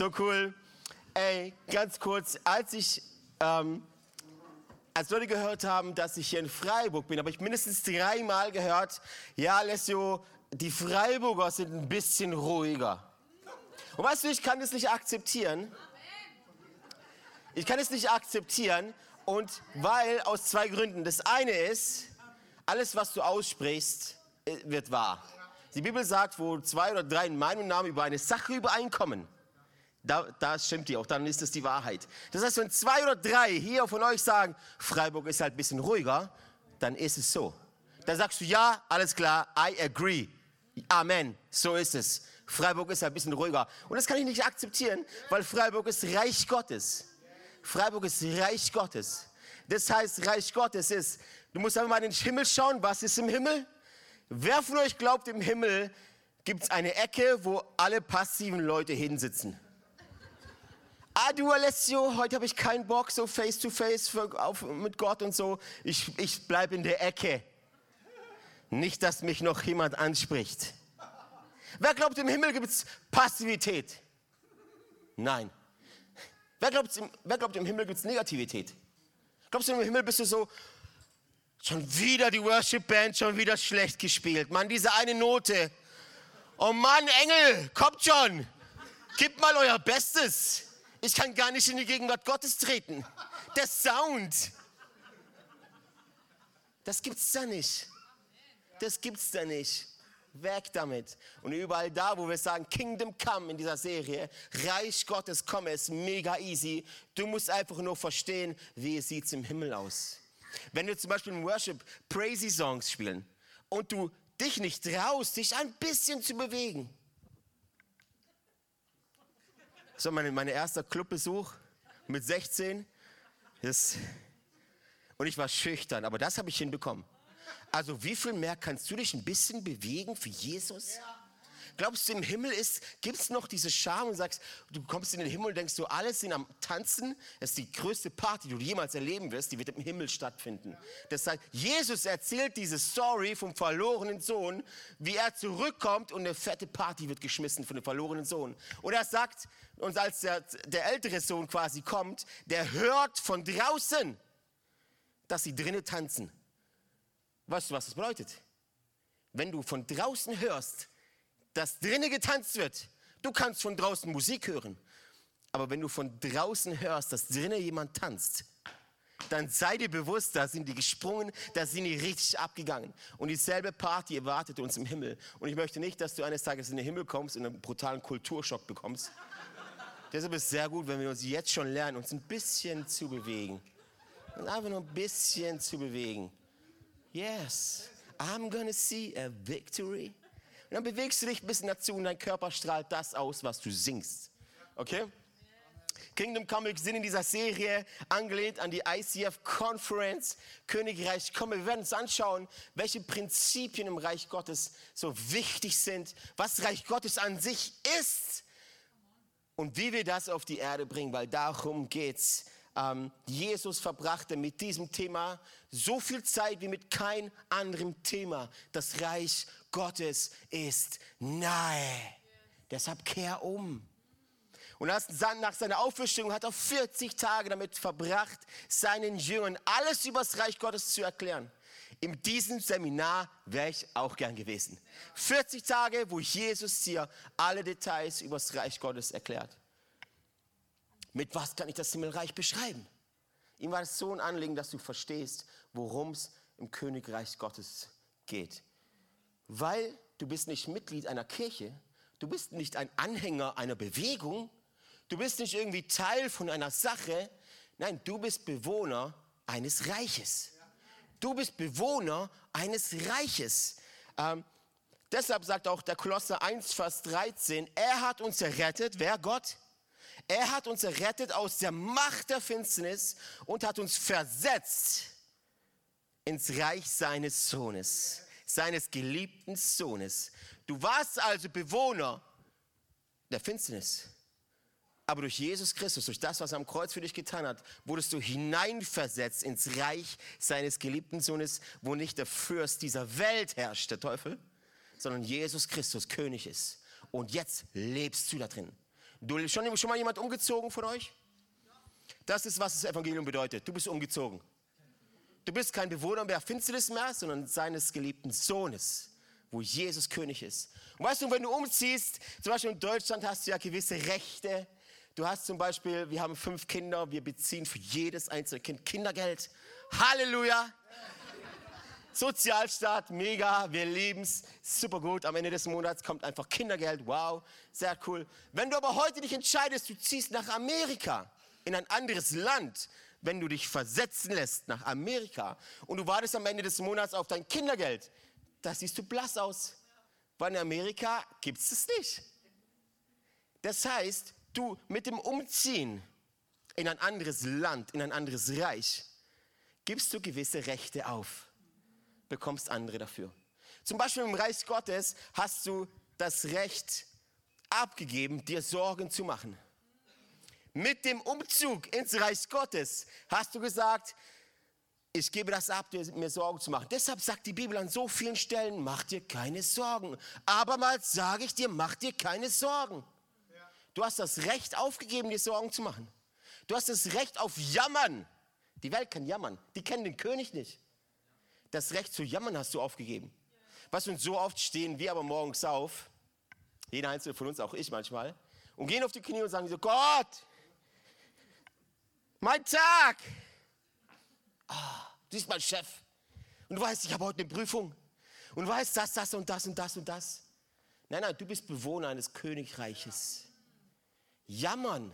So cool. Ey, ganz kurz, als ich, ähm, als Leute gehört haben, dass ich hier in Freiburg bin, habe ich mindestens dreimal gehört, ja, Alessio, die Freiburger sind ein bisschen ruhiger. Und weißt du, ich kann das nicht akzeptieren. Ich kann es nicht akzeptieren und weil aus zwei Gründen. Das eine ist, alles was du aussprichst, äh, wird wahr. Die Bibel sagt, wo zwei oder drei in meinem Namen über eine Sache übereinkommen, da, da stimmt die auch, dann ist es die Wahrheit. Das heißt, wenn zwei oder drei hier von euch sagen, Freiburg ist halt ein bisschen ruhiger, dann ist es so. Dann sagst du, ja, alles klar, I agree. Amen, so ist es. Freiburg ist halt ein bisschen ruhiger. Und das kann ich nicht akzeptieren, weil Freiburg ist Reich Gottes. Freiburg ist Reich Gottes. Das heißt, Reich Gottes ist, du musst einfach mal in den Himmel schauen, was ist im Himmel? Wer von euch glaubt, im Himmel gibt es eine Ecke, wo alle passiven Leute hinsitzen? Ah, du Alessio, heute habe ich keinen Bock, so face to face für, auf, mit Gott und so. Ich, ich bleibe in der Ecke. Nicht, dass mich noch jemand anspricht. Wer glaubt, im Himmel gibt es Passivität? Nein. Wer glaubt, im, wer glaubt, im Himmel gibt es Negativität? Glaubst du, im Himmel bist du so, schon wieder die Worship Band, schon wieder schlecht gespielt. Mann, diese eine Note. Oh Mann, Engel, kommt schon. Gebt mal euer Bestes. Ich kann gar nicht in die Gegenwart Gottes treten. Der Sound. Das gibt's da nicht. Das gibt's da nicht. Weg damit. Und überall da, wo wir sagen, Kingdom Come in dieser Serie, Reich Gottes komme, ist mega easy. Du musst einfach nur verstehen, wie sieht es im Himmel aus. Wenn wir zum Beispiel im Worship Praise Songs spielen und du dich nicht traust, dich ein bisschen zu bewegen. So, mein mein erster Clubbesuch mit 16. Das, und ich war schüchtern, aber das habe ich hinbekommen. Also wie viel mehr kannst du dich ein bisschen bewegen für Jesus? Glaubst du, im Himmel gibt es noch diese Scham und sagst, du kommst in den Himmel und denkst du, alle sind am Tanzen. Das ist die größte Party, die du jemals erleben wirst, die wird im Himmel stattfinden. Das heißt, Jesus erzählt diese Story vom verlorenen Sohn, wie er zurückkommt und eine fette Party wird geschmissen von dem verlorenen Sohn. Und er sagt uns, als der, der ältere Sohn quasi kommt, der hört von draußen, dass sie drinnen tanzen. Weißt du, was das bedeutet? Wenn du von draußen hörst, dass drinnen getanzt wird, du kannst von draußen Musik hören, aber wenn du von draußen hörst, dass drinnen jemand tanzt, dann sei dir bewusst, da sind die gesprungen, da sind die richtig abgegangen. Und dieselbe Party erwartet uns im Himmel. Und ich möchte nicht, dass du eines Tages in den Himmel kommst und einen brutalen Kulturschock bekommst. Deshalb ist es sehr gut, wenn wir uns jetzt schon lernen, uns ein bisschen zu bewegen. Und einfach nur ein bisschen zu bewegen. Yes, I'm gonna see a victory. Und dann bewegst du dich ein bisschen dazu und dein Körper strahlt das aus, was du singst. Okay? Kingdom Come, wir sind in dieser Serie angelehnt an die ICF Conference Königreich Komme. Wir werden uns anschauen, welche Prinzipien im Reich Gottes so wichtig sind, was Reich Gottes an sich ist und wie wir das auf die Erde bringen, weil darum geht's ähm, Jesus verbrachte mit diesem Thema so viel Zeit wie mit kein anderem Thema. Das Reich Gottes ist nahe. Deshalb kehr um. Und nach seiner Auferstehung hat er 40 Tage damit verbracht, seinen Jüngern alles über das Reich Gottes zu erklären. In diesem Seminar wäre ich auch gern gewesen. 40 Tage, wo Jesus dir alle Details über das Reich Gottes erklärt. Mit was kann ich das Himmelreich beschreiben? Ihm war es so ein Anliegen, dass du verstehst, worum es im Königreich Gottes geht. Weil du bist nicht Mitglied einer Kirche, du bist nicht ein Anhänger einer Bewegung, du bist nicht irgendwie Teil von einer Sache, nein, du bist Bewohner eines Reiches. Du bist Bewohner eines Reiches. Ähm, deshalb sagt auch der Kolosser 1, Vers 13, er hat uns errettet, wer Gott? Er hat uns errettet aus der Macht der Finsternis und hat uns versetzt ins Reich seines Sohnes, seines geliebten Sohnes. Du warst also Bewohner der Finsternis. Aber durch Jesus Christus, durch das, was er am Kreuz für dich getan hat, wurdest du hineinversetzt ins Reich seines geliebten Sohnes, wo nicht der Fürst dieser Welt herrscht, der Teufel, sondern Jesus Christus König ist. Und jetzt lebst du da drin. Du, schon, schon mal jemand umgezogen von euch? Das ist, was das Evangelium bedeutet. Du bist umgezogen. Du bist kein Bewohner mehr Finsternis mehr, sondern seines geliebten Sohnes, wo Jesus König ist. Und weißt du, wenn du umziehst, zum Beispiel in Deutschland hast du ja gewisse Rechte. Du hast zum Beispiel, wir haben fünf Kinder, wir beziehen für jedes einzelne Kind Kindergeld. Halleluja! Sozialstaat, mega, wir lieben es, super gut. Am Ende des Monats kommt einfach Kindergeld, wow, sehr cool. Wenn du aber heute dich entscheidest, du ziehst nach Amerika, in ein anderes Land, wenn du dich versetzen lässt nach Amerika und du wartest am Ende des Monats auf dein Kindergeld, da siehst du blass aus. Weil in Amerika gibt es es nicht. Das heißt, du mit dem Umziehen in ein anderes Land, in ein anderes Reich, gibst du gewisse Rechte auf bekommst andere dafür. Zum Beispiel im Reich Gottes hast du das Recht abgegeben, dir Sorgen zu machen. Mit dem Umzug ins Reich Gottes hast du gesagt, ich gebe das ab, mir Sorgen zu machen. Deshalb sagt die Bibel an so vielen Stellen, mach dir keine Sorgen. Abermals sage ich dir, mach dir keine Sorgen. Du hast das Recht aufgegeben, dir Sorgen zu machen. Du hast das Recht auf Jammern. Die Welt kann jammern. Die kennen den König nicht. Das Recht zu jammern hast du aufgegeben. Was und so oft stehen wir aber morgens auf, jeder einzelne von uns, auch ich manchmal, und gehen auf die Knie und sagen so, Gott, mein Tag. Oh, du bist mein Chef. Und du weißt, ich habe heute eine Prüfung. Und du weißt das, das und das und das und das. Nein, nein, du bist Bewohner eines Königreiches. Jammern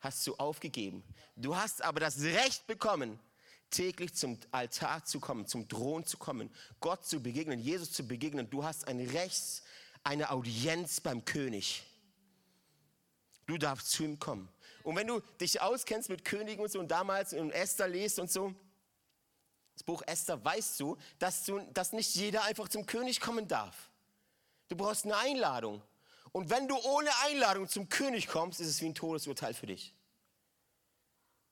hast du aufgegeben. Du hast aber das Recht bekommen, täglich zum Altar zu kommen, zum Thron zu kommen, Gott zu begegnen, Jesus zu begegnen. Du hast ein Recht, eine Audienz beim König. Du darfst zu ihm kommen. Und wenn du dich auskennst mit Königen und so und damals in Esther liest und so, das Buch Esther, weißt du, dass, du, dass nicht jeder einfach zum König kommen darf. Du brauchst eine Einladung. Und wenn du ohne Einladung zum König kommst, ist es wie ein Todesurteil für dich.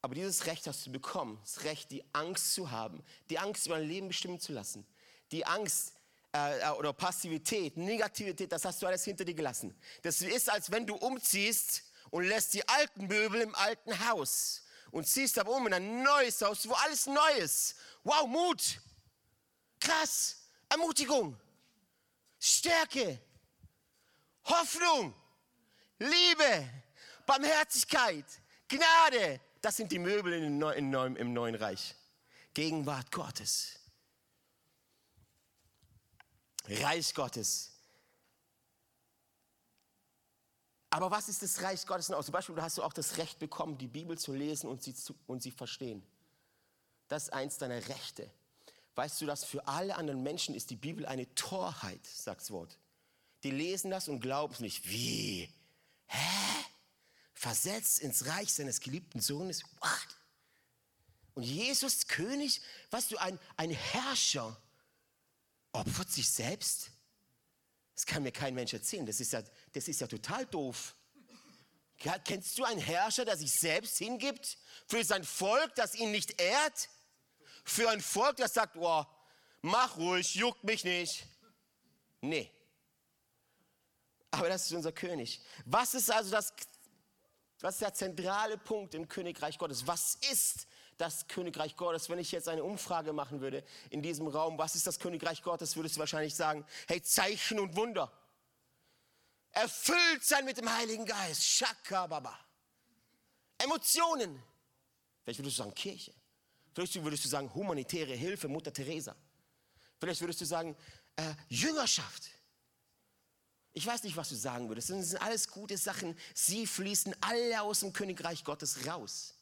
Aber dieses Recht hast du bekommen, das Recht, die Angst zu haben, die Angst über dein Leben bestimmen zu lassen, die Angst äh, äh, oder Passivität, Negativität, das hast du alles hinter dir gelassen. Das ist, als wenn du umziehst und lässt die alten Möbel im alten Haus und ziehst aber um in ein neues Haus, wo alles neu ist. Wow, Mut, krass, Ermutigung, Stärke, Hoffnung, Liebe, Barmherzigkeit, Gnade, das sind die Möbel im neuen, im neuen Reich. Gegenwart Gottes. Reich Gottes. Aber was ist das Reich Gottes noch? Zum Beispiel hast du auch das Recht bekommen, die Bibel zu lesen und sie, zu, und sie verstehen. Das ist eins deiner Rechte. Weißt du, dass für alle anderen Menschen ist die Bibel eine Torheit, sagt das Wort. Die lesen das und glauben es nicht. Wie? Hä? Versetzt ins Reich seines geliebten Sohnes. What? Und Jesus, König, weißt du, ein, ein Herrscher opfert sich selbst? Das kann mir kein Mensch erzählen. Das ist ja, das ist ja total doof. Kennst du einen Herrscher, der sich selbst hingibt für sein Volk, das ihn nicht ehrt? Für ein Volk, das sagt, oh, mach ruhig, juckt mich nicht. Nee. Aber das ist unser König. Was ist also das was ist der zentrale Punkt im Königreich Gottes? Was ist das Königreich Gottes? Wenn ich jetzt eine Umfrage machen würde in diesem Raum, was ist das Königreich Gottes, würdest du wahrscheinlich sagen, hey, Zeichen und Wunder. Erfüllt sein mit dem Heiligen Geist. Shaka Baba. Emotionen. Vielleicht würdest du sagen Kirche. Vielleicht würdest du sagen humanitäre Hilfe, Mutter Teresa. Vielleicht würdest du sagen äh, Jüngerschaft. Ich weiß nicht, was du sagen würdest. Das sind alles gute Sachen. Sie fließen alle aus dem Königreich Gottes raus.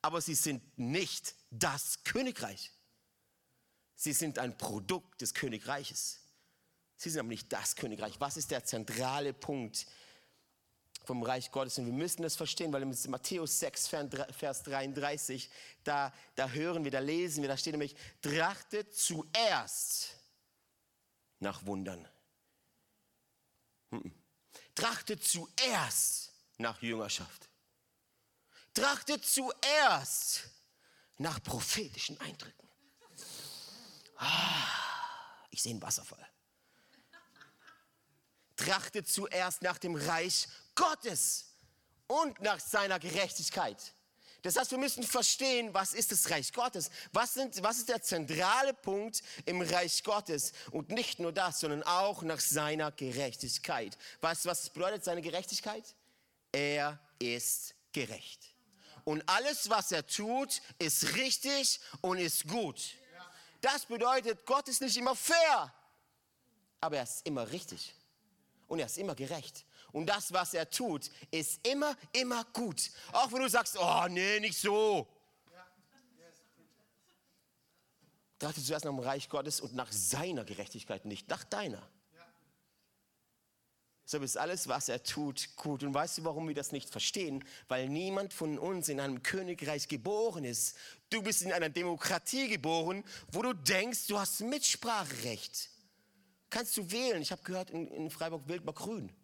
Aber sie sind nicht das Königreich. Sie sind ein Produkt des Königreiches. Sie sind aber nicht das Königreich. Was ist der zentrale Punkt vom Reich Gottes? Und wir müssen das verstehen, weil in Matthäus 6, Vers 33, da, da hören wir, da lesen wir, da steht nämlich, trachtet zuerst nach Wundern. Trachtet zuerst nach Jüngerschaft. Trachtet zuerst nach prophetischen Eindrücken. Ah, ich sehe einen Wasserfall. trachtet zuerst nach dem Reich Gottes und nach seiner Gerechtigkeit. Das heißt, wir müssen verstehen, was ist das Reich Gottes? Was, sind, was ist der zentrale Punkt im Reich Gottes? Und nicht nur das, sondern auch nach seiner Gerechtigkeit. Weißt du, was bedeutet seine Gerechtigkeit? Er ist gerecht. Und alles, was er tut, ist richtig und ist gut. Das bedeutet, Gott ist nicht immer fair, aber er ist immer richtig. Und er ist immer gerecht. Und das, was er tut, ist immer, immer gut. Auch wenn du sagst, oh nee, nicht so. Trachte zuerst nach dem Reich Gottes und nach seiner Gerechtigkeit, nicht nach deiner. So ist alles, was er tut, gut. Und weißt du, warum wir das nicht verstehen? Weil niemand von uns in einem Königreich geboren ist. Du bist in einer Demokratie geboren, wo du denkst, du hast Mitspracherecht. Kannst du wählen? Ich habe gehört, in, in Freiburg wählt man grün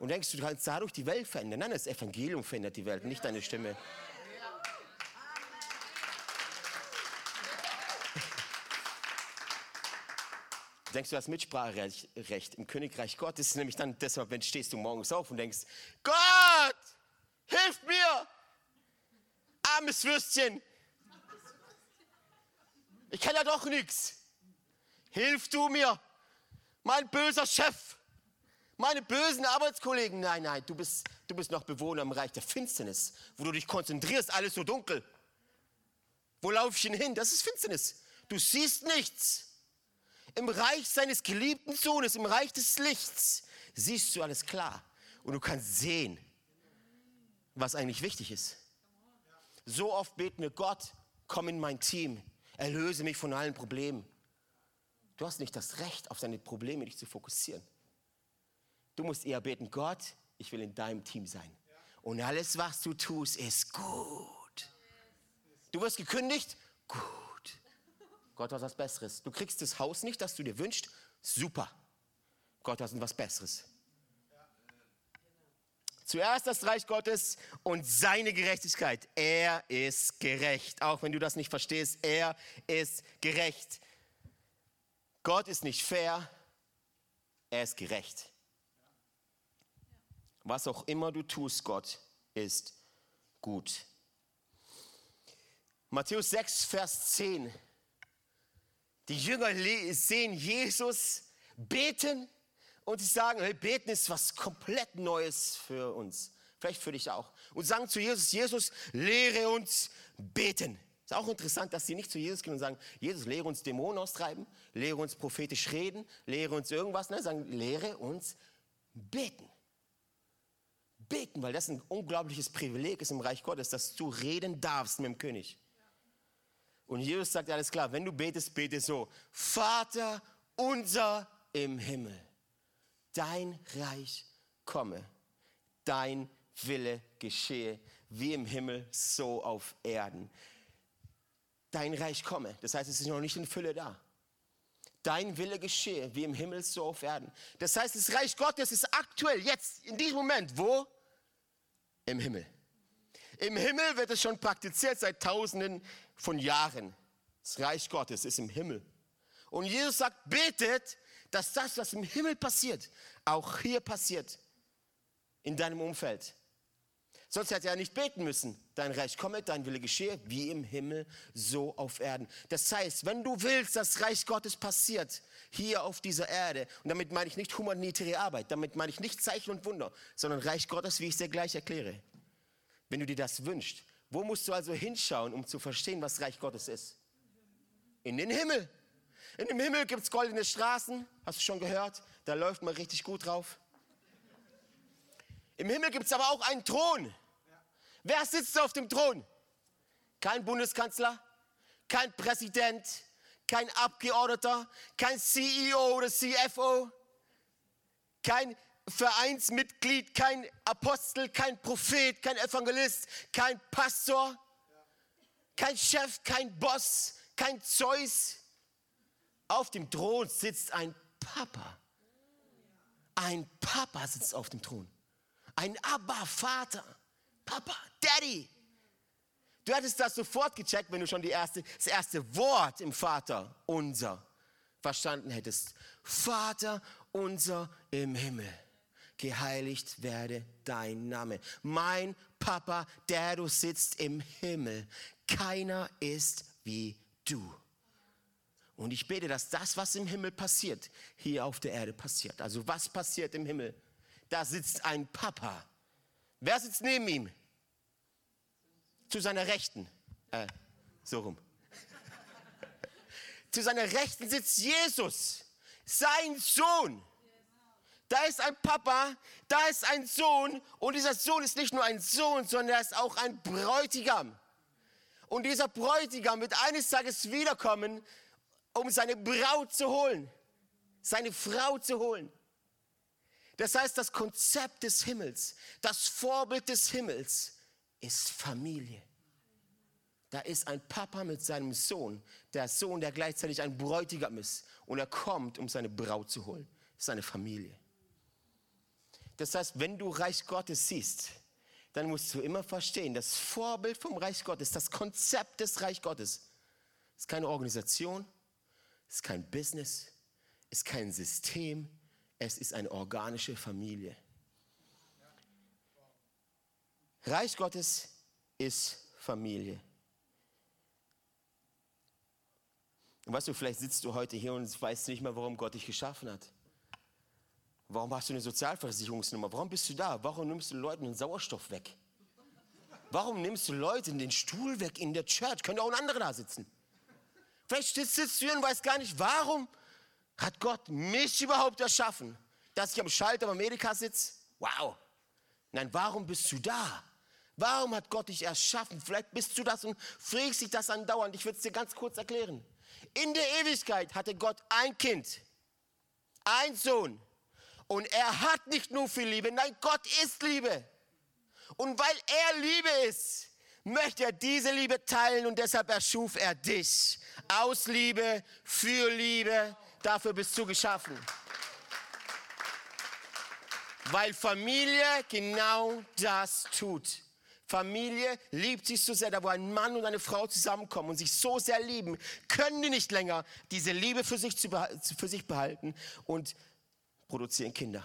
und denkst, du kannst dadurch die Welt verändern. Nein, das Evangelium verändert die Welt, nicht deine Stimme. Du denkst, du hast Mitspracherecht im Königreich Gottes, nämlich dann deshalb, wenn stehst du morgens auf und denkst, Gott, hilf mir, armes Würstchen. Ich kann ja doch nichts. Hilf du mir, mein böser Chef meine bösen Arbeitskollegen. Nein, nein, du bist, du bist noch Bewohner im Reich der Finsternis, wo du dich konzentrierst, alles so dunkel. Wo laufe ich denn hin? Das ist Finsternis. Du siehst nichts. Im Reich seines geliebten Sohnes, im Reich des Lichts, siehst du alles klar. Und du kannst sehen, was eigentlich wichtig ist. So oft beten wir, Gott, komm in mein Team, erlöse mich von allen Problemen. Du hast nicht das Recht, auf deine Probleme dich zu fokussieren. Du musst eher beten, Gott, ich will in deinem Team sein. Und alles, was du tust, ist gut. Du wirst gekündigt? Gut. Gott hat was Besseres. Du kriegst das Haus nicht, das du dir wünschst? Super. Gott hat was Besseres. Zuerst das Reich Gottes und seine Gerechtigkeit. Er ist gerecht. Auch wenn du das nicht verstehst, er ist gerecht. Gott ist nicht fair, er ist gerecht. Was auch immer du tust, Gott, ist gut. Matthäus 6, Vers 10. Die Jünger sehen Jesus beten und sie sagen, hey, beten ist was komplett Neues für uns. Vielleicht für dich auch. Und sagen zu Jesus, Jesus, lehre uns beten. Ist auch interessant, dass sie nicht zu Jesus gehen und sagen, Jesus, lehre uns Dämonen austreiben, lehre uns prophetisch reden, lehre uns irgendwas. Nein, sagen, lehre uns beten beten, weil das ein unglaubliches Privileg ist im Reich Gottes, dass du reden darfst mit dem König. Und Jesus sagt alles klar, wenn du betest, bete so, Vater unser im Himmel, dein Reich komme, dein Wille geschehe, wie im Himmel, so auf Erden. Dein Reich komme, das heißt, es ist noch nicht in Fülle da. Dein Wille geschehe, wie im Himmel, so auf Erden. Das heißt, das Reich Gottes ist aktuell, jetzt, in diesem Moment, wo? Im Himmel. Im Himmel wird es schon praktiziert seit Tausenden von Jahren. Das Reich Gottes ist im Himmel. Und Jesus sagt, betet, dass das, was im Himmel passiert, auch hier passiert, in deinem Umfeld. Sonst hätte er nicht beten müssen. Dein Reich komme, dein Wille geschehe, wie im Himmel, so auf Erden. Das heißt, wenn du willst, dass Reich Gottes passiert, hier auf dieser Erde, und damit meine ich nicht humanitäre Arbeit, damit meine ich nicht Zeichen und Wunder, sondern Reich Gottes, wie ich es dir gleich erkläre. Wenn du dir das wünschst, wo musst du also hinschauen, um zu verstehen, was Reich Gottes ist? In den Himmel. In dem Himmel gibt es goldene Straßen, hast du schon gehört? Da läuft man richtig gut drauf. Im Himmel gibt es aber auch einen Thron. Wer sitzt auf dem Thron? Kein Bundeskanzler, kein Präsident, kein Abgeordneter, kein CEO oder CFO, kein Vereinsmitglied, kein Apostel, kein Prophet, kein Evangelist, kein Pastor, kein Chef, kein Boss, kein Zeus. Auf dem Thron sitzt ein Papa. Ein Papa sitzt auf dem Thron. Ein Abba-Vater. Papa, Daddy. Du hättest das sofort gecheckt, wenn du schon erste, das erste Wort im Vater unser verstanden hättest. Vater unser im Himmel, geheiligt werde dein Name. Mein Papa, der du sitzt im Himmel, keiner ist wie du. Und ich bete, dass das, was im Himmel passiert, hier auf der Erde passiert. Also was passiert im Himmel? Da sitzt ein Papa. Wer sitzt neben ihm? Zu seiner Rechten. Äh, so rum. Zu seiner Rechten sitzt Jesus, sein Sohn. Da ist ein Papa, da ist ein Sohn und dieser Sohn ist nicht nur ein Sohn, sondern er ist auch ein Bräutigam. Und dieser Bräutigam wird eines Tages wiederkommen, um seine Braut zu holen, seine Frau zu holen. Das heißt, das Konzept des Himmels, das Vorbild des Himmels ist Familie. Da ist ein Papa mit seinem Sohn, der Sohn, der gleichzeitig ein Bräutigam ist. Und er kommt, um seine Braut zu holen. Das ist eine Familie. Das heißt, wenn du Reich Gottes siehst, dann musst du immer verstehen, das Vorbild vom Reich Gottes, das Konzept des Reich Gottes, ist keine Organisation, ist kein Business, ist kein System, es ist eine organische Familie. Reich Gottes ist Familie. Und weißt du, vielleicht sitzt du heute hier und weißt nicht mehr, warum Gott dich geschaffen hat. Warum hast du eine Sozialversicherungsnummer? Warum bist du da? Warum nimmst du Leuten den Sauerstoff weg? Warum nimmst du Leuten den Stuhl weg in der Church? Könnte auch ein anderer da sitzen. Vielleicht sitzt du hier und weißt gar nicht, warum hat Gott mich überhaupt erschaffen? Dass ich am Schalter bei Amerika sitze? Wow. Nein, warum bist du da? Warum hat Gott dich erschaffen? Vielleicht bist du das und fragst dich das andauernd. Ich würde es dir ganz kurz erklären. In der Ewigkeit hatte Gott ein Kind, ein Sohn. Und er hat nicht nur viel Liebe, nein, Gott ist Liebe. Und weil er Liebe ist, möchte er diese Liebe teilen und deshalb erschuf er dich. Aus Liebe, für Liebe, dafür bist du geschaffen. Weil Familie genau das tut. Familie liebt sich so sehr, da wo ein Mann und eine Frau zusammenkommen und sich so sehr lieben, können die nicht länger diese Liebe für sich, für sich behalten und produzieren Kinder,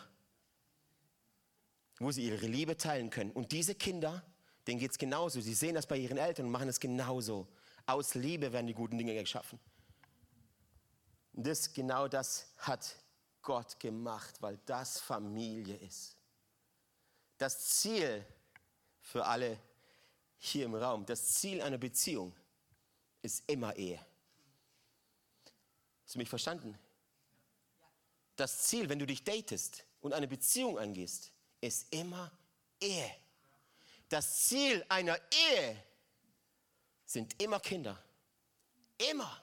wo sie ihre Liebe teilen können. Und diese Kinder, denen geht es genauso. Sie sehen das bei ihren Eltern und machen es genauso. Aus Liebe werden die guten Dinge geschaffen. Und das, genau das hat Gott gemacht, weil das Familie ist. Das Ziel für alle hier im Raum, das Ziel einer Beziehung ist immer Ehe. Hast du mich verstanden? das Ziel, wenn du dich datest und eine Beziehung angehst, ist immer Ehe. Das Ziel einer Ehe sind immer Kinder. Immer.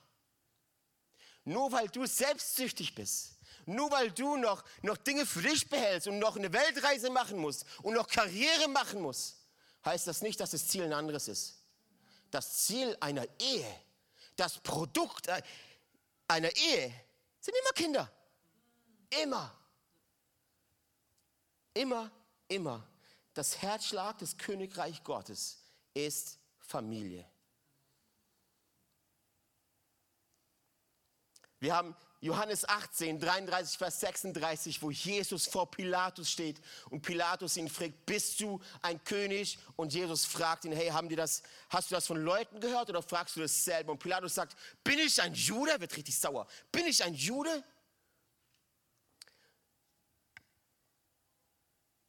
Nur weil du selbstsüchtig bist, nur weil du noch, noch Dinge für dich behältst und noch eine Weltreise machen musst und noch Karriere machen musst, heißt das nicht, dass das Ziel ein anderes ist. Das Ziel einer Ehe, das Produkt einer Ehe sind immer Kinder. Immer. Immer, immer. Das Herzschlag des Königreich Gottes ist Familie. Wir haben Johannes 18, 33, Vers 36, wo Jesus vor Pilatus steht und Pilatus ihn fragt, bist du ein König? Und Jesus fragt ihn, hey, haben die das, hast du das von Leuten gehört oder fragst du das selber? Und Pilatus sagt, bin ich ein Jude? Wird richtig sauer. Bin ich ein Jude?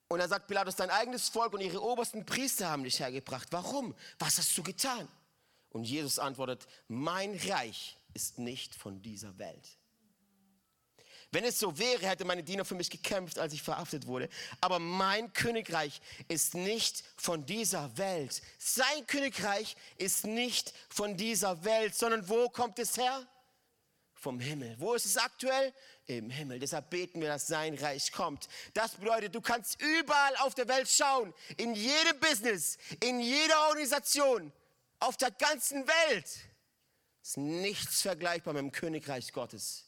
Und dann sagt Pilatus, dein eigenes Volk und ihre obersten Priester haben dich hergebracht. Warum? Was hast du getan? Und Jesus antwortet, mein Reich ist nicht von dieser Welt. Wenn es so wäre, hätte meine Diener für mich gekämpft, als ich verhaftet wurde. Aber mein Königreich ist nicht von dieser Welt. Sein Königreich ist nicht von dieser Welt, sondern wo kommt es her? Vom Himmel. Wo ist es aktuell? im Himmel. Deshalb beten wir, dass sein Reich kommt. Das bedeutet, du kannst überall auf der Welt schauen, in jedem Business, in jeder Organisation, auf der ganzen Welt. Ist nichts vergleichbar mit dem Königreich Gottes.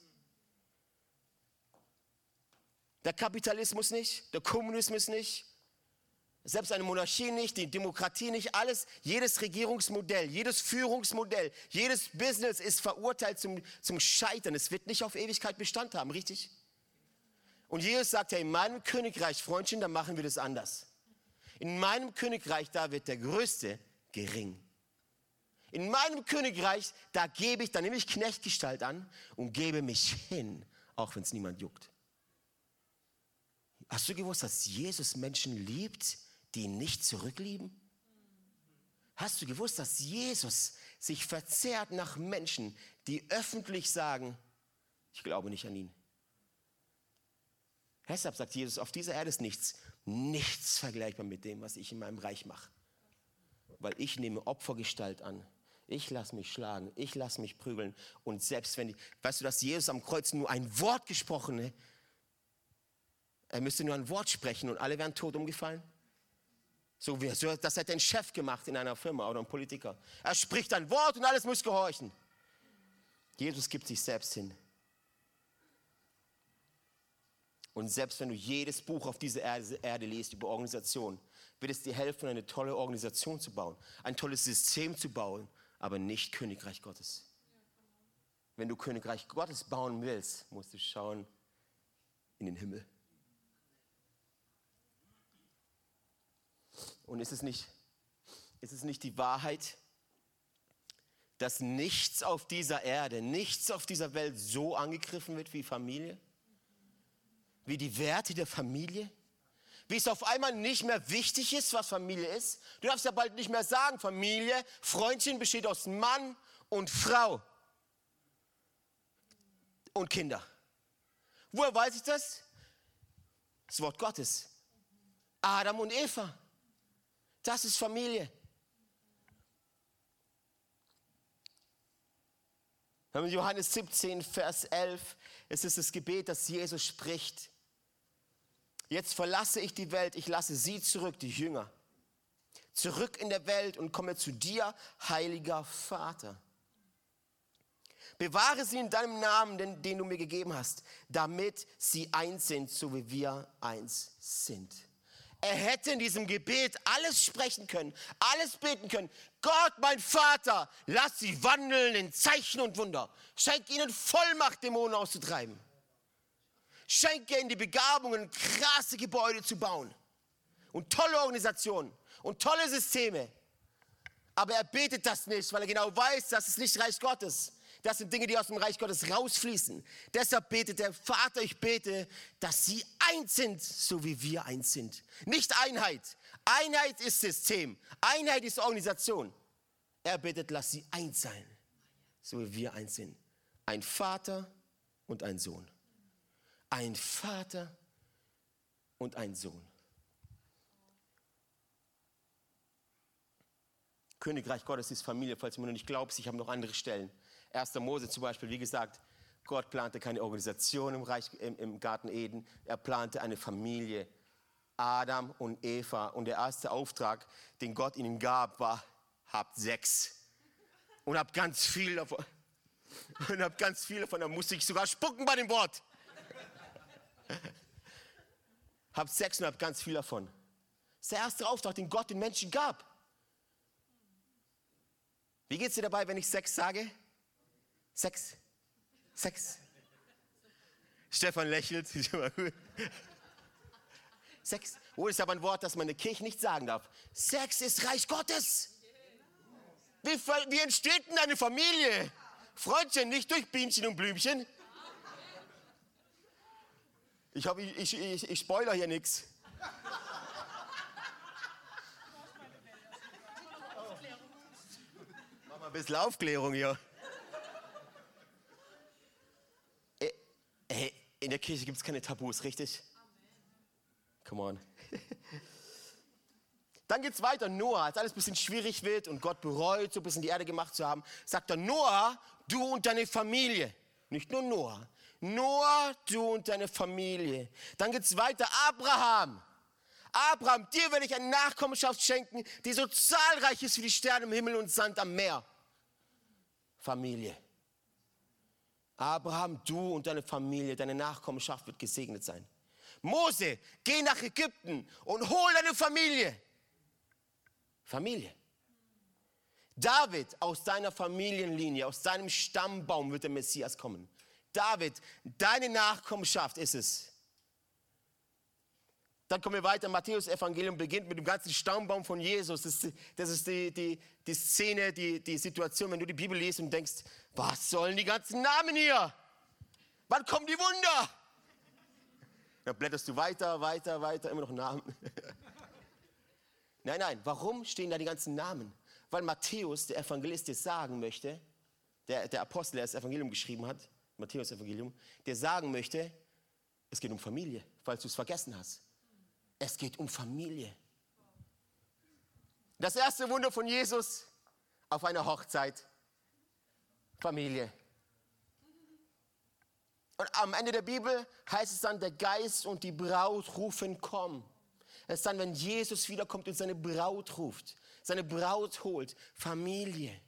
Der Kapitalismus nicht, der Kommunismus nicht, Selbst eine Monarchie nicht, die Demokratie nicht, alles, jedes Regierungsmodell, jedes Führungsmodell, jedes Business ist verurteilt zum, zum Scheitern. Es wird nicht auf Ewigkeit Bestand haben, richtig? Und Jesus sagt ja, in meinem Königreich, Freundchen, da machen wir das anders. In meinem Königreich, da wird der Größte gering. In meinem Königreich, da gebe ich, da nehme ich Knechtgestalt an und gebe mich hin, auch wenn es niemand juckt. Hast du gewusst, dass Jesus Menschen liebt, die ihn nicht zurücklieben? Hast du gewusst, dass Jesus sich verzehrt nach Menschen, die öffentlich sagen, ich glaube nicht an ihn? Deshalb sagt Jesus, auf dieser Erde ist nichts, nichts vergleichbar mit dem, was ich in meinem Reich mache. Weil ich nehme Opfergestalt an. Ich lasse mich schlagen, ich lasse mich prügeln. Und selbst wenn, ich, weißt du, dass Jesus am Kreuz nur ein Wort gesprochen hat, er müsste nur ein Wort sprechen und alle wären tot umgefallen? So das hätte ein Chef gemacht in einer Firma oder ein Politiker. Er spricht ein Wort und alles muss gehorchen. Jesus gibt sich selbst hin. Und selbst wenn du jedes Buch auf dieser Erde, Erde liest über Organisation, wird es dir helfen, eine tolle Organisation zu bauen, ein tolles System zu bauen, aber nicht Königreich Gottes. Wenn du Königreich Gottes bauen willst, musst du schauen in den Himmel. Und ist es nicht, ist es nicht die Wahrheit, dass nichts auf dieser Erde, nichts auf dieser Welt so angegriffen wird wie Familie? Wie die Werte der Familie? Wie es auf einmal nicht mehr wichtig ist, was Familie ist? Du darfst ja bald nicht mehr sagen, Familie, Freundchen besteht aus Mann und Frau und Kinder. Woher weiß ich das? Das Wort Gottes. Adam und Eva. Das ist Familie. Johannes 17, Vers 11, es ist das Gebet, das Jesus spricht. Jetzt verlasse ich die Welt, ich lasse sie zurück, die Jünger. Zurück in der Welt und komme zu dir, heiliger Vater. Bewahre sie in deinem Namen, den, den du mir gegeben hast, damit sie eins sind, so wie wir eins sind. Er hätte in diesem Gebet alles sprechen können, alles beten können. Gott, mein Vater, lass sie wandeln in Zeichen und Wunder. Schenk ihnen Vollmacht, Dämonen auszutreiben. Schenke ihnen die Begabungen, krasse Gebäude zu bauen. Und tolle Organisationen und tolle Systeme. Aber er betet das nicht, weil er genau weiß, dass es nicht Reich Gottes. Das sind Dinge, die aus dem Reich Gottes rausfließen. Deshalb betet der Vater, ich bete, dass sie eins sind, so wie wir eins sind. Nicht Einheit. Einheit ist System. Einheit ist Organisation. Er betet, lass sie eins sein, so wie wir eins sind. Ein Vater und ein Sohn. Ein Vater und ein Sohn. Königreich Gottes ist Familie, falls du mir noch nicht glaubst, ich habe noch andere Stellen. 1. Mose zum Beispiel, wie gesagt, Gott plante keine Organisation im, Reich, im, im Garten Eden, er plante eine Familie. Adam und Eva. Und der erste Auftrag, den Gott ihnen gab, war, habt Sex. Und habt ganz viel davon. Und habt ganz viel davon. Da musste ich sogar spucken bei dem Wort. habt Sex und habt ganz viel davon. Das ist der erste Auftrag, den Gott den Menschen gab. Wie geht es dir dabei, wenn ich Sex sage? Sex. Sex. Stefan lächelt. Sex. Oh, ist aber ein Wort, das man in der Kirche nicht sagen darf. Sex ist Reich Gottes. Wie, wie entsteht denn eine Familie? Freundchen, nicht durch Bienchen und Blümchen. Ich, hab, ich, ich, ich, ich spoiler hier nichts. Mach mal ein bisschen Aufklärung hier. Hey, in der Kirche gibt es keine Tabus, richtig? Come on. Dann geht es weiter. Noah, als alles ein bisschen schwierig wird und Gott bereut, so ein bisschen die Erde gemacht zu haben, sagt er, Noah, du und deine Familie. Nicht nur Noah. Noah, du und deine Familie. Dann geht es weiter. Abraham. Abraham, dir werde ich eine Nachkommenschaft schenken, die so zahlreich ist wie die Sterne im Himmel und Sand am Meer. Familie. Abraham, du und deine Familie, deine Nachkommenschaft wird gesegnet sein. Mose, geh nach Ägypten und hol deine Familie. Familie. David, aus deiner Familienlinie, aus deinem Stammbaum wird der Messias kommen. David, deine Nachkommenschaft ist es. Dann kommen wir weiter. Matthäus Evangelium beginnt mit dem ganzen Stammbaum von Jesus. Das ist, das ist die, die, die Szene, die, die Situation, wenn du die Bibel liest und denkst, was sollen die ganzen Namen hier? Wann kommen die Wunder? Dann blätterst du weiter, weiter, weiter, immer noch Namen. nein, nein, warum stehen da die ganzen Namen? Weil Matthäus, der Evangelist, dir sagen möchte, der, der Apostel, der das Evangelium geschrieben hat, Matthäus Evangelium, der sagen möchte, es geht um Familie, falls du es vergessen hast. Es geht um Familie. Das erste Wunder von Jesus auf einer Hochzeit, Familie. Und am Ende der Bibel heißt es dann, der Geist und die Braut rufen, komm. Es ist dann, wenn Jesus wiederkommt und seine Braut ruft, seine Braut holt, Familie.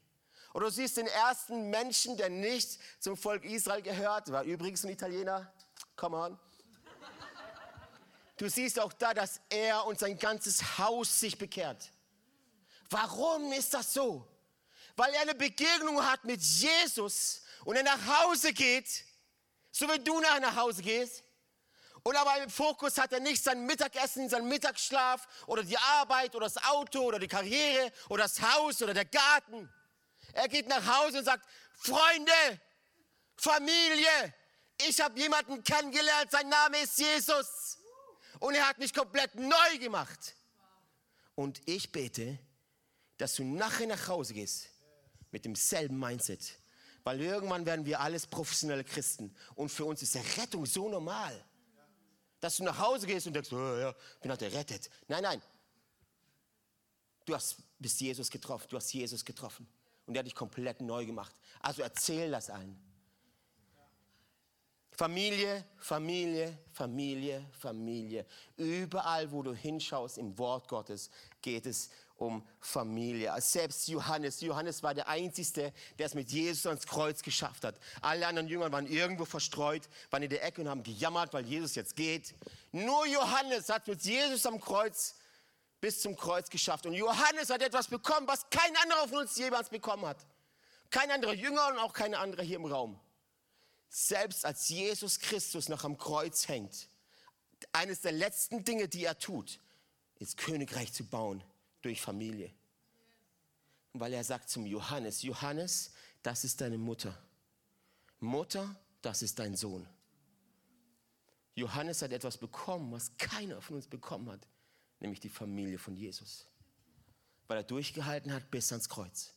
Oder du siehst den ersten Menschen, der nicht zum Volk Israel gehört, war übrigens ein Italiener, come on. Du siehst auch da, dass er und sein ganzes Haus sich bekehrt. Warum ist das so? Weil er eine Begegnung hat mit Jesus und er nach Hause geht, so wie du nach Hause gehst. Und aber im Fokus hat er nicht sein Mittagessen, seinen Mittagsschlaf oder die Arbeit oder das Auto oder die Karriere oder das Haus oder der Garten. Er geht nach Hause und sagt, Freunde, Familie, ich habe jemanden kennengelernt, sein Name ist Jesus. Und er hat mich komplett neu gemacht. Und ich bete, dass du nachher nach Hause gehst mit demselben Mindset. Weil irgendwann werden wir alles professionelle Christen. Und für uns ist der Rettung so normal. Dass du nach Hause gehst und denkst, oh, ja, bin halt errettet. Nein, nein. Du hast, bist Jesus getroffen. Du hast Jesus getroffen. Und er hat dich komplett neu gemacht. Also erzähl das allen. Familie, Familie, Familie, Familie. Überall, wo du hinschaust im Wort Gottes, geht es um Familie. Selbst Johannes, Johannes war der Einzige, der es mit Jesus ans Kreuz geschafft hat. Alle anderen Jünger waren irgendwo verstreut, waren in der Ecke und haben gejammert, weil Jesus jetzt geht. Nur Johannes hat mit Jesus am Kreuz bis zum Kreuz geschafft. Und Johannes hat etwas bekommen, was kein anderer von uns jemals bekommen hat. Kein anderer Jünger und auch kein anderer hier im Raum selbst als Jesus Christus noch am Kreuz hängt, eines der letzten Dinge, die er tut, ist Königreich zu bauen durch Familie. Weil er sagt zum Johannes, Johannes, das ist deine Mutter. Mutter, das ist dein Sohn. Johannes hat etwas bekommen, was keiner von uns bekommen hat, nämlich die Familie von Jesus. Weil er durchgehalten hat bis ans Kreuz.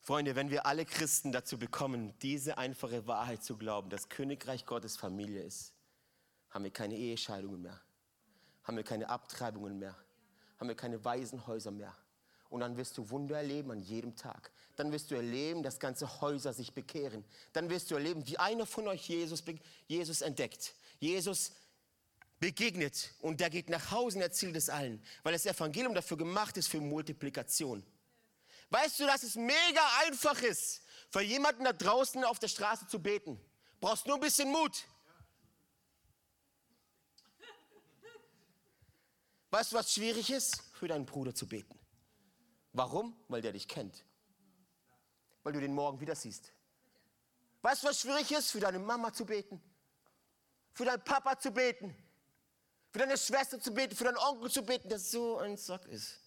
Freunde, wenn wir alle Christen dazu bekommen, diese einfache Wahrheit zu glauben, dass Königreich Gottes Familie ist, haben wir keine Ehescheidungen mehr, haben wir keine Abtreibungen mehr, haben wir keine Waisenhäuser mehr. Und dann wirst du Wunder erleben an jedem Tag. Dann wirst du erleben, dass ganze Häuser sich bekehren. Dann wirst du erleben, wie einer von euch Jesus, Jesus entdeckt. Jesus begegnet und der geht nach Hause und erzählt es allen, weil das Evangelium dafür gemacht ist für Multiplikation. Weißt du, dass es mega einfach ist, für jemanden da draußen auf der Straße zu beten? Brauchst nur ein bisschen Mut. Weißt du, was schwierig ist? Für deinen Bruder zu beten. Warum? Weil der dich kennt. Weil du den morgen wieder siehst. Weißt du, was schwierig ist? Für deine Mama zu beten. Für deinen Papa zu beten. Für deine Schwester zu beten. Für deinen Onkel zu beten, der so ein Sack ist.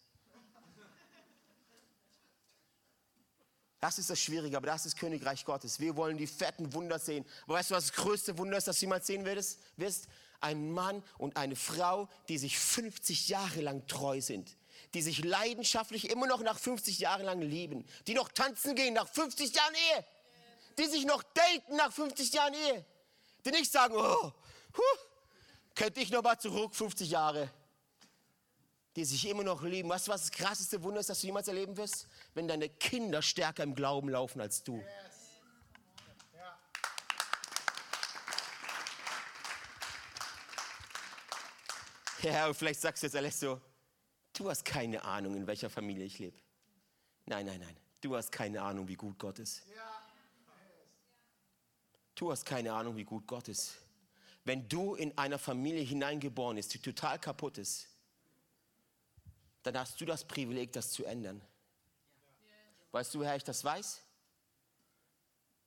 Das ist das Schwierige, aber das ist Königreich Gottes. Wir wollen die fetten Wunder sehen. Aber weißt du, was das größte Wunder ist, das du jemals sehen wirst? Ein Mann und eine Frau, die sich 50 Jahre lang treu sind. Die sich leidenschaftlich immer noch nach 50 Jahren lang lieben. Die noch tanzen gehen nach 50 Jahren Ehe. Die sich noch daten nach 50 Jahren Ehe. Die nicht sagen, oh, huh, könnte ich noch mal zurück, 50 Jahre die sich immer noch lieben. Weißt du, was das krasseste Wunder ist, das du jemals erleben wirst? Wenn deine Kinder stärker im Glauben laufen als du. Ja, vielleicht sagst du jetzt Alessio, du hast keine Ahnung, in welcher Familie ich lebe. Nein, nein, nein. Du hast keine Ahnung, wie gut Gott ist. Du hast keine Ahnung, wie gut Gott ist. Wenn du in einer Familie hineingeboren bist, die total kaputt ist, dann hast du das Privileg, das zu ändern. Weißt du, woher ich das weiß?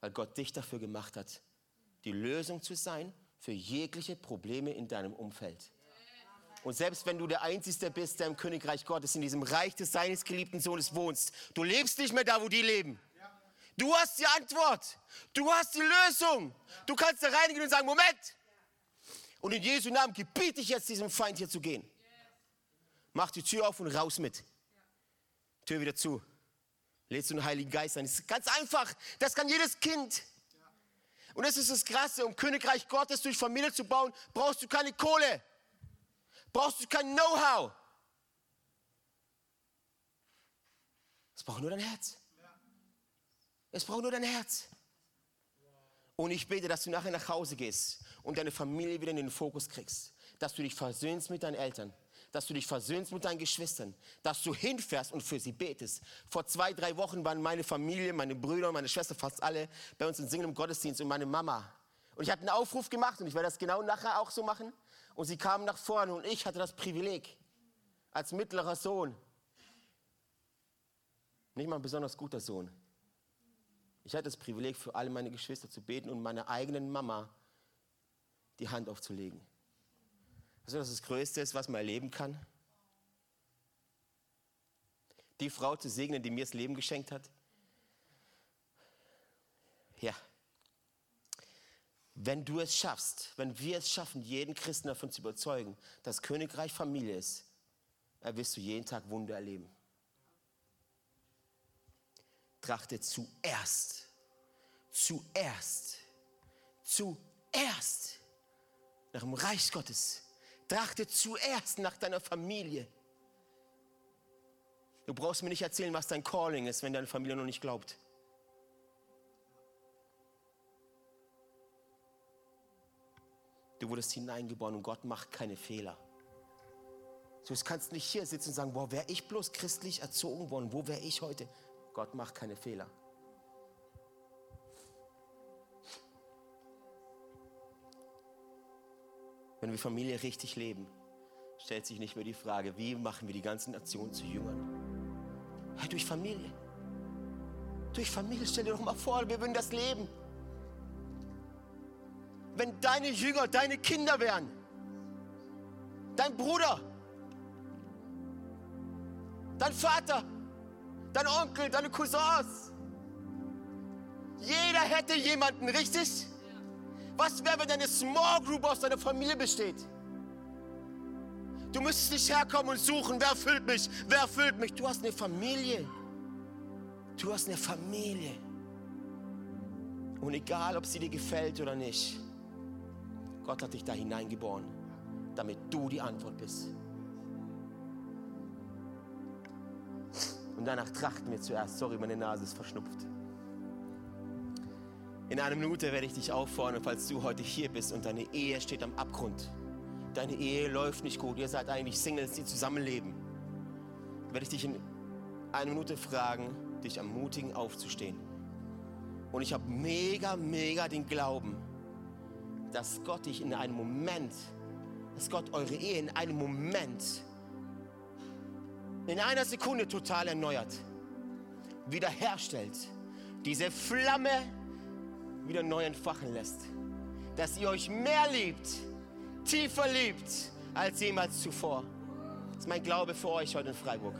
Weil Gott dich dafür gemacht hat, die Lösung zu sein für jegliche Probleme in deinem Umfeld. Und selbst wenn du der Einzige bist, der im Königreich Gottes, in diesem Reich des seines geliebten Sohnes wohnst, du lebst nicht mehr da, wo die leben. Du hast die Antwort. Du hast die Lösung. Du kannst da reingehen und sagen, Moment. Und in Jesu Namen gebiete ich jetzt diesem Feind hier zu gehen. Mach die Tür auf und raus mit. Tür wieder zu. Lädst du den Heiligen Geist ein. Das ist ganz einfach. Das kann jedes Kind. Und das ist das Krasse. Um Königreich Gottes durch Familie zu bauen, brauchst du keine Kohle. Brauchst du kein Know-how. Es braucht nur dein Herz. Es braucht nur dein Herz. Und ich bete, dass du nachher nach Hause gehst und deine Familie wieder in den Fokus kriegst. Dass du dich versöhnst mit deinen Eltern. Dass du dich versöhnst mit deinen Geschwistern. Dass du hinfährst und für sie betest. Vor zwei, drei Wochen waren meine Familie, meine Brüder und meine Schwester, fast alle bei uns in Singen im Gottesdienst und meine Mama. Und ich hatte einen Aufruf gemacht und ich werde das genau nachher auch so machen. Und sie kamen nach vorne und ich hatte das Privileg, als mittlerer Sohn, nicht mal ein besonders guter Sohn, ich hatte das Privileg, für alle meine Geschwister zu beten und meiner eigenen Mama die Hand aufzulegen. Also das ist das Größte was man erleben kann. Die Frau zu segnen, die mir das Leben geschenkt hat. Ja. Wenn du es schaffst, wenn wir es schaffen, jeden Christen davon zu überzeugen, dass Königreich Familie ist, wirst du jeden Tag Wunder erleben. Trachte zuerst, zuerst, zuerst nach dem Reich Gottes. Trachte zuerst nach deiner Familie. Du brauchst mir nicht erzählen, was dein Calling ist, wenn deine Familie noch nicht glaubt. Du wurdest hineingeboren und Gott macht keine Fehler. Du kannst nicht hier sitzen und sagen, boah, wäre ich bloß christlich erzogen worden, wo wäre ich heute? Gott macht keine Fehler. Wenn wir Familie richtig leben, stellt sich nicht mehr die Frage, wie machen wir die ganzen Nationen zu Jüngern? Ja, durch Familie. Durch Familie, stell dir doch mal vor, wir würden das leben wenn deine Jünger deine Kinder wären, dein Bruder, dein Vater, dein Onkel, deine Cousins. Jeder hätte jemanden, richtig? Was wäre, wenn deine Small Group aus deiner Familie besteht? Du müsstest nicht herkommen und suchen, wer füllt mich, wer füllt mich. Du hast eine Familie. Du hast eine Familie. Und egal, ob sie dir gefällt oder nicht, Gott hat dich da hineingeboren, damit du die Antwort bist. Und danach trachten wir zuerst. Sorry, meine Nase ist verschnupft. In einer Minute werde ich dich auffordern, falls du heute hier bist und deine Ehe steht am Abgrund. Deine Ehe läuft nicht gut. Ihr seid eigentlich Singles, die zusammenleben. Werde ich dich in einer Minute fragen, dich ermutigen, aufzustehen. Und ich habe mega, mega den Glauben, dass Gott dich in einem Moment, dass Gott eure Ehe in einem Moment, in einer Sekunde total erneuert, wiederherstellt, diese Flamme wieder neu entfachen lässt, dass ihr euch mehr liebt, tiefer liebt als jemals zuvor. Das ist mein Glaube für euch heute in Freiburg.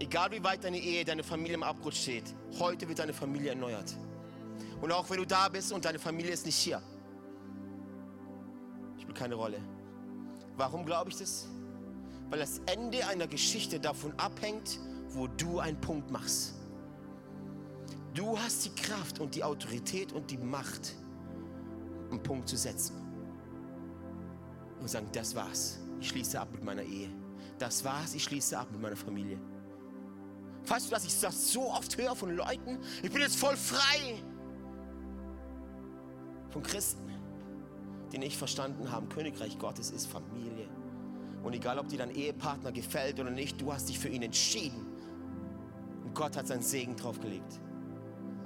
Egal wie weit deine Ehe, deine Familie im Abgrund steht, heute wird deine Familie erneuert. Und auch wenn du da bist und deine Familie ist nicht hier. Spielt keine Rolle. Warum glaube ich das? Weil das Ende einer Geschichte davon abhängt, wo du einen Punkt machst. Du hast die Kraft und die Autorität und die Macht, einen Punkt zu setzen. Und sagen, das war's. Ich schließe ab mit meiner Ehe. Das war's, ich schließe ab mit meiner Familie. Weißt du, dass ich das so oft höre von Leuten? Ich bin jetzt voll frei von Christen, die nicht verstanden haben, Königreich Gottes ist Familie. Und egal, ob dir dein Ehepartner gefällt oder nicht, du hast dich für ihn entschieden. Und Gott hat seinen Segen draufgelegt.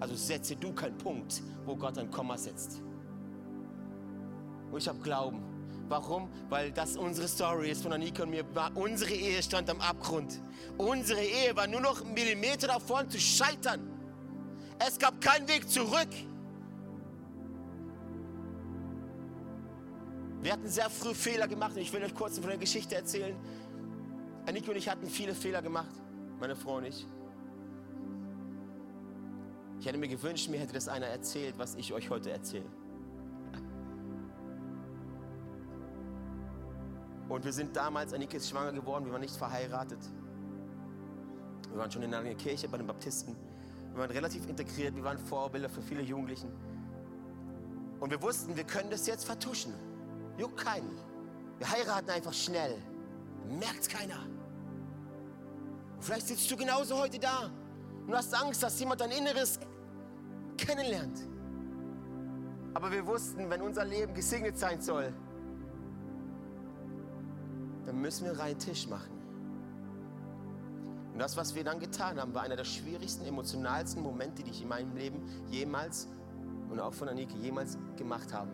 Also setze du keinen Punkt, wo Gott ein Komma setzt. Und ich habe Glauben. Warum? Weil das unsere Story ist von Annika und mir. Unsere Ehe stand am Abgrund. Unsere Ehe war nur noch einen Millimeter davon zu scheitern. Es gab keinen Weg zurück. Wir hatten sehr früh Fehler gemacht und ich will euch kurz von der Geschichte erzählen. Annika und ich hatten viele Fehler gemacht, meine Frau und ich. Ich hätte mir gewünscht, mir hätte das einer erzählt, was ich euch heute erzähle. Und wir sind damals, Annika ist schwanger geworden, wir waren nicht verheiratet. Wir waren schon in einer Kirche bei den Baptisten. Wir waren relativ integriert, wir waren Vorbilder für viele Jugendlichen. Und wir wussten, wir können das jetzt vertuschen. Juckt keinen. Wir heiraten einfach schnell. Merkt keiner. Vielleicht sitzt du genauso heute da und hast Angst, dass jemand dein Inneres kennenlernt. Aber wir wussten, wenn unser Leben gesegnet sein soll, dann müssen wir reinen Tisch machen. Und das, was wir dann getan haben, war einer der schwierigsten, emotionalsten Momente, die ich in meinem Leben jemals und auch von Anike jemals gemacht habe.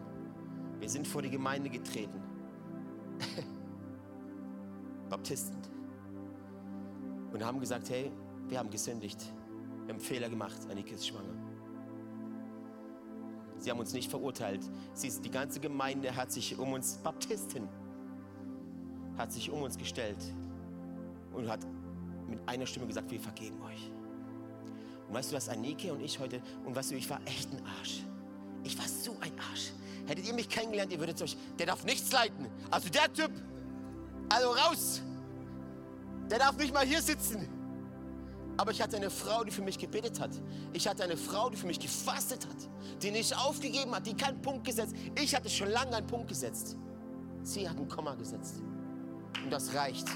Wir sind vor die Gemeinde getreten. Baptisten. Und haben gesagt, hey, wir haben gesündigt. Wir haben Fehler gemacht. Anike ist schwanger. Sie haben uns nicht verurteilt. Sie ist, die ganze Gemeinde hat sich um uns, Baptisten, hat sich um uns gestellt und hat mit einer Stimme gesagt, wir vergeben euch. Und weißt du, dass Anike und ich heute, und weißt du, ich war echt ein Arsch. Ich war so ein Arsch. Hättet ihr mich kennengelernt, ihr würdet euch, der darf nichts leiten. Also der Typ, also raus. Der darf nicht mal hier sitzen. Aber ich hatte eine Frau, die für mich gebetet hat. Ich hatte eine Frau, die für mich gefastet hat, die nicht aufgegeben hat, die keinen Punkt gesetzt. Ich hatte schon lange einen Punkt gesetzt. Sie hat ein Komma gesetzt. Und das reicht.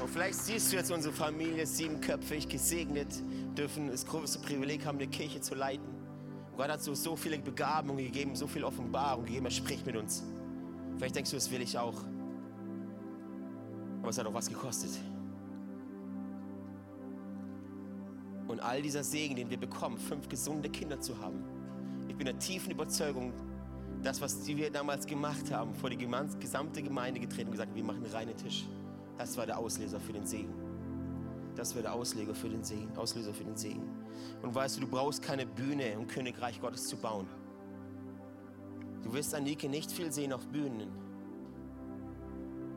Und vielleicht siehst du jetzt unsere Familie siebenköpfig gesegnet dürfen das größte Privileg haben, eine Kirche zu leiten. Gott hat so, so viele Begabungen gegeben, so viel Offenbarung gegeben, er spricht mit uns. Vielleicht denkst du, das will ich auch. Aber es hat auch was gekostet. Und all dieser Segen, den wir bekommen, fünf gesunde Kinder zu haben. Ich bin der tiefen Überzeugung, das, was wir damals gemacht haben, vor die gesamte Gemeinde getreten und gesagt, wir machen einen reinen Tisch. Das war der Auslöser für den Segen. Das wäre der Ausleger für den Segen, Auslöser für den Segen. Und weißt du, du brauchst keine Bühne, um Königreich Gottes zu bauen. Du wirst Anike nicht viel sehen auf Bühnen,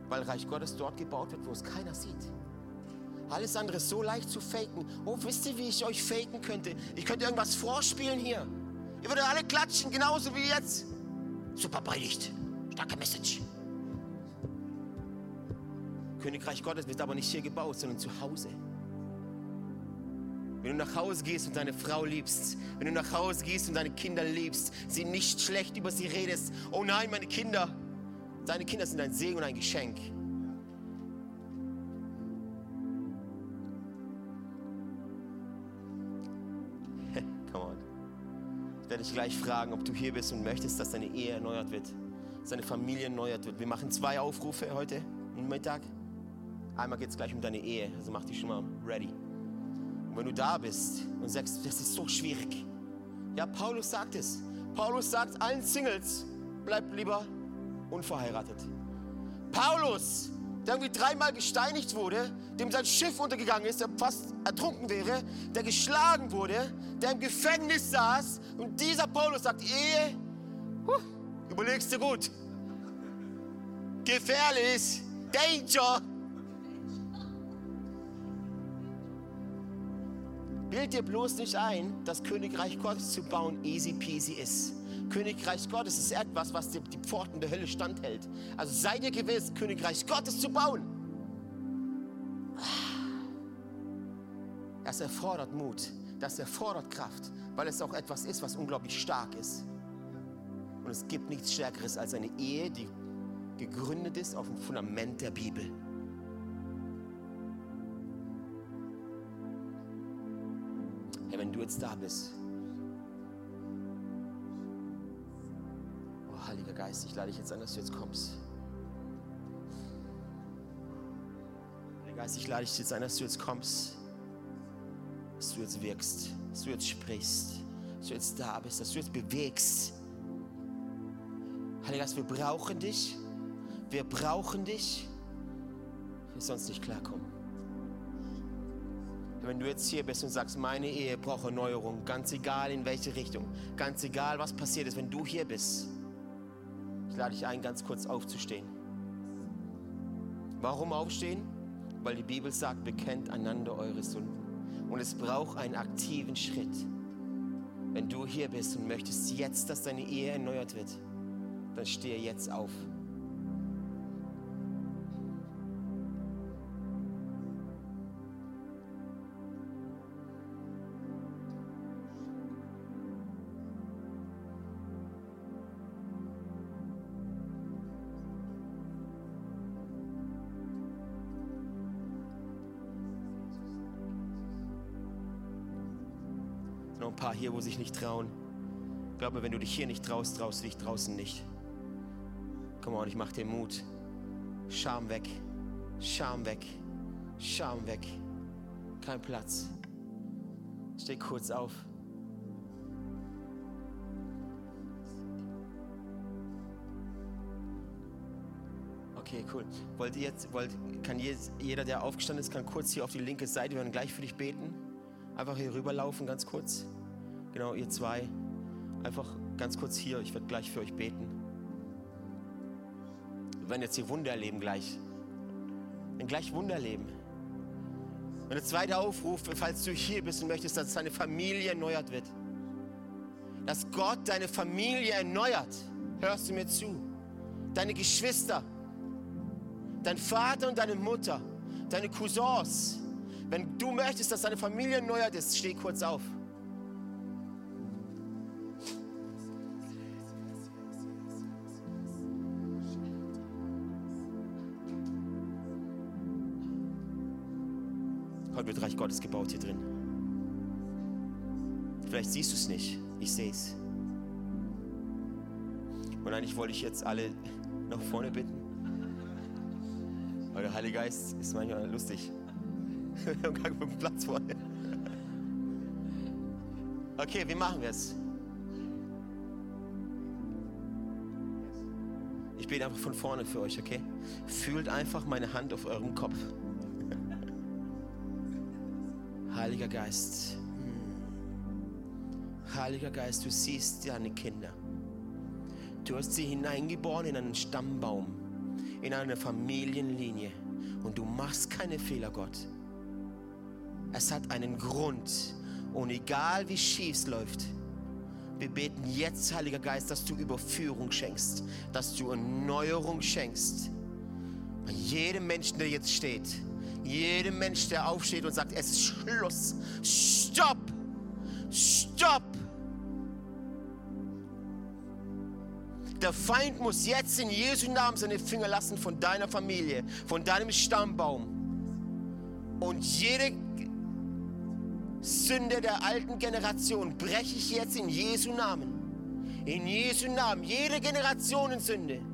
weil Reich Gottes dort gebaut wird, wo es keiner sieht. Alles andere ist so leicht zu faken. Oh, wisst ihr, wie ich euch faken könnte? Ich könnte irgendwas vorspielen hier. Ihr würdet alle klatschen, genauso wie jetzt. Super Predigt, starke Message. Königreich Gottes wird aber nicht hier gebaut, sondern zu Hause. Wenn du nach Hause gehst und deine Frau liebst, wenn du nach Hause gehst und deine Kinder liebst, sie nicht schlecht über sie redest, oh nein, meine Kinder, deine Kinder sind ein Segen und ein Geschenk. Come on. Ich werde dich gleich fragen, ob du hier bist und möchtest, dass deine Ehe erneuert wird, dass deine Familie erneuert wird. Wir machen zwei Aufrufe heute Mittag. Einmal geht es gleich um deine Ehe, also mach dich schon mal ready. Und wenn du da bist und sagst, das ist so schwierig. Ja, Paulus sagt es. Paulus sagt allen Singles, bleib lieber unverheiratet. Paulus, der irgendwie dreimal gesteinigt wurde, dem sein Schiff untergegangen ist, der fast ertrunken wäre, der geschlagen wurde, der im Gefängnis saß. Und dieser Paulus sagt, Ehe, überlegst du gut. Gefährlich, Danger. Bild dir bloß nicht ein, dass Königreich Gottes zu bauen easy peasy ist. Königreich Gottes ist etwas, was dir die Pforten der Hölle standhält. Also sei dir gewiss, Königreich Gottes zu bauen. Das erfordert Mut, das erfordert Kraft, weil es auch etwas ist, was unglaublich stark ist. Und es gibt nichts Stärkeres als eine Ehe, die gegründet ist auf dem Fundament der Bibel. Jetzt da bist. Oh, Heiliger Geist, ich lade dich jetzt an, dass du jetzt kommst. Heiliger Geist, ich lade dich jetzt ein, dass du jetzt kommst, dass du jetzt wirkst, dass du jetzt sprichst, dass du jetzt da bist, dass du jetzt bewegst. Heiliger Geist, wir brauchen dich. Wir brauchen dich. Wir sonst nicht klarkommen. Wenn du jetzt hier bist und sagst, meine Ehe braucht Erneuerung, ganz egal in welche Richtung, ganz egal was passiert ist, wenn du hier bist, ich lade dich ein, ganz kurz aufzustehen. Warum aufstehen? Weil die Bibel sagt, bekennt einander eure Sünden. Und es braucht einen aktiven Schritt. Wenn du hier bist und möchtest jetzt, dass deine Ehe erneuert wird, dann stehe jetzt auf. Hier, wo sich nicht trauen. Ich glaube, wenn du dich hier nicht traust, traust du dich draußen nicht. Komm on, ich mach dir Mut. Scham weg. Scham weg. Scham weg. Kein Platz. Steh kurz auf. Okay, cool. Wollt ihr jetzt, wollt, kann jeder, der aufgestanden ist, kann kurz hier auf die linke Seite, wir werden gleich für dich beten. Einfach hier rüberlaufen, ganz kurz. Genau, ihr zwei. Einfach ganz kurz hier, ich werde gleich für euch beten. Wir werden jetzt hier Wunder erleben gleich. Wir gleich Wunder erleben. Und der zweite Aufruf, falls du hier bist und möchtest, dass deine Familie erneuert wird. Dass Gott deine Familie erneuert. Hörst du mir zu? Deine Geschwister, dein Vater und deine Mutter, deine Cousins. Wenn du möchtest, dass deine Familie erneuert ist, steh kurz auf. Wird Reich Gottes gebaut hier drin. Vielleicht siehst du es nicht. Ich sehe es. Und eigentlich wollte ich jetzt alle nach vorne bitten. Weil der Heilige Geist ist manchmal lustig. Wir haben gar keinen Platz vorne. Okay, wie machen wir es? Ich bete einfach von vorne für euch, okay? Fühlt einfach meine Hand auf eurem Kopf. Heiliger Geist. Hm. Heiliger Geist, du siehst deine Kinder. Du hast sie hineingeboren in einen Stammbaum, in eine Familienlinie. Und du machst keine Fehler, Gott. Es hat einen Grund. Und egal wie schief es läuft, wir beten jetzt, Heiliger Geist, dass du Überführung schenkst, dass du Erneuerung schenkst. An jedem Menschen, der jetzt steht, jedem Mensch, der aufsteht und sagt, es ist Schluss. Stopp! Stopp! Der Feind muss jetzt in Jesu Namen seine Finger lassen von deiner Familie, von deinem Stammbaum. Und jede Sünde der alten Generation breche ich jetzt in Jesu Namen. In Jesu Namen, jede Generationensünde. Heiliger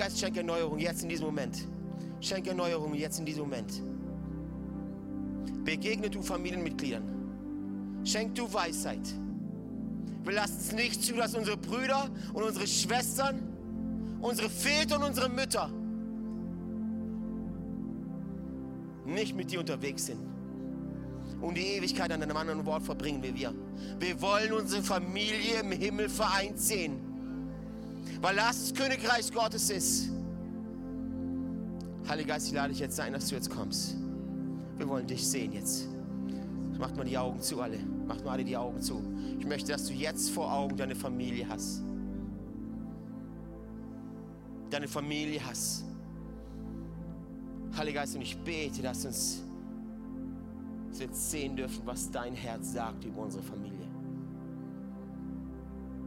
Geist, schenke Erneuerung jetzt in diesem Moment. Schenke Erneuerung jetzt in diesem Moment. Begegne du Familienmitgliedern. Schenk du Weisheit. Wir lassen es nicht zu, dass unsere Brüder und unsere Schwestern, unsere Väter und unsere Mütter nicht mit dir unterwegs sind und die Ewigkeit an einem anderen Wort verbringen wie wir. Wir wollen unsere Familie im Himmel vereint sehen, weil das das Königreich Gottes ist. Heiliger Geist, ich lade dich jetzt ein, dass du jetzt kommst. Wir wollen dich sehen jetzt. Macht mal die Augen zu, alle. Macht mal alle die Augen zu. Ich möchte, dass du jetzt vor Augen deine Familie hast. Deine Familie hast. Heiliger Geist, und ich bete, dass uns dass wir jetzt sehen dürfen, was dein Herz sagt über unsere Familie.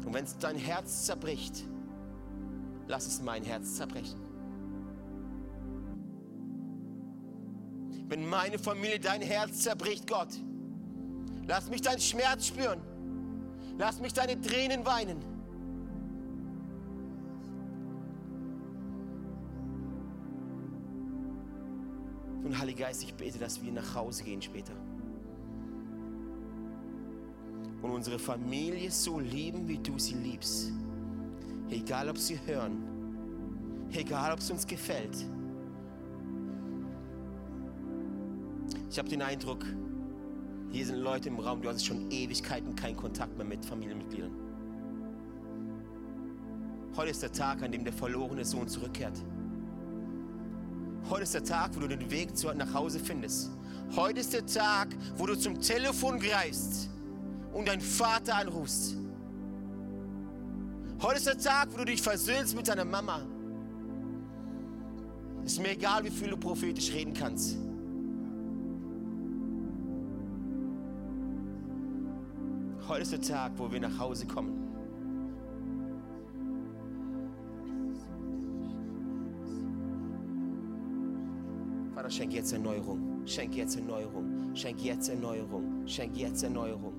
Und wenn dein Herz zerbricht, lass es mein Herz zerbrechen. Wenn meine Familie dein Herz zerbricht, Gott, lass mich deinen Schmerz spüren. Lass mich deine Tränen weinen. Und Heiliger Geist, ich bete, dass wir nach Hause gehen später. Und unsere Familie so lieben, wie du sie liebst. Egal, ob sie hören. Egal, ob es uns gefällt. Ich habe den Eindruck, hier sind Leute im Raum, du hast schon Ewigkeiten keinen Kontakt mehr mit Familienmitgliedern. Heute ist der Tag, an dem der verlorene Sohn zurückkehrt. Heute ist der Tag, wo du den Weg nach Hause findest. Heute ist der Tag, wo du zum Telefon greifst und deinen Vater anrufst. Heute ist der Tag, wo du dich versöhnst mit deiner Mama. Ist mir egal, wie viel du prophetisch reden kannst. Heute ist der Tag, wo wir nach Hause kommen. Vater, schenk jetzt Erneuerung, schenk jetzt Erneuerung, schenk jetzt Erneuerung, schenk jetzt Erneuerung.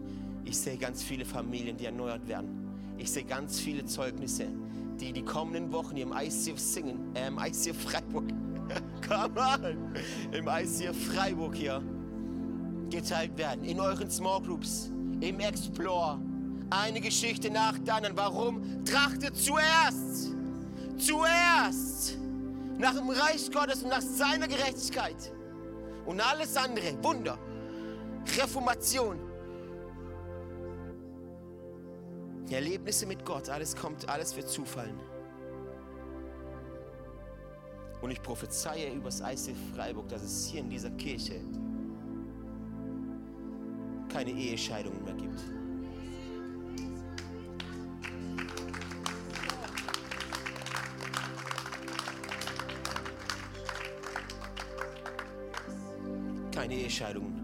Ich sehe ganz viele Familien, die erneuert werden. Ich sehe ganz viele Zeugnisse, die die kommenden Wochen im ICF singen, äh, im ICF Freiburg, come on, im ICF Freiburg hier geteilt werden, in euren Small Groups, im Explore. Eine Geschichte nach der anderen. Warum? Trachtet zuerst, zuerst nach dem Reich Gottes und nach seiner Gerechtigkeit. Und alles andere, Wunder, Reformation, Erlebnisse mit Gott, alles kommt, alles wird zufallen. Und ich prophezeie übers ICF Freiburg, dass es hier in dieser Kirche keine Ehescheidungen mehr gibt. keine Ehescheidungen.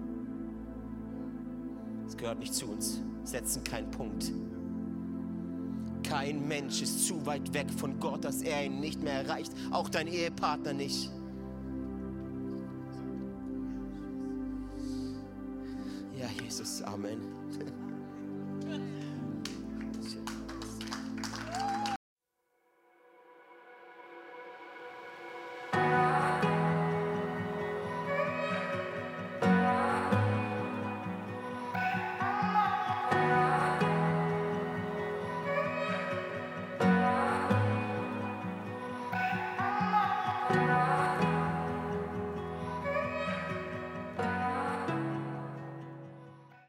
Es gehört nicht zu uns. Setzen keinen Punkt. Kein Mensch ist zu weit weg von Gott, dass er ihn nicht mehr erreicht. Auch dein Ehepartner nicht. Ja, Jesus, Amen.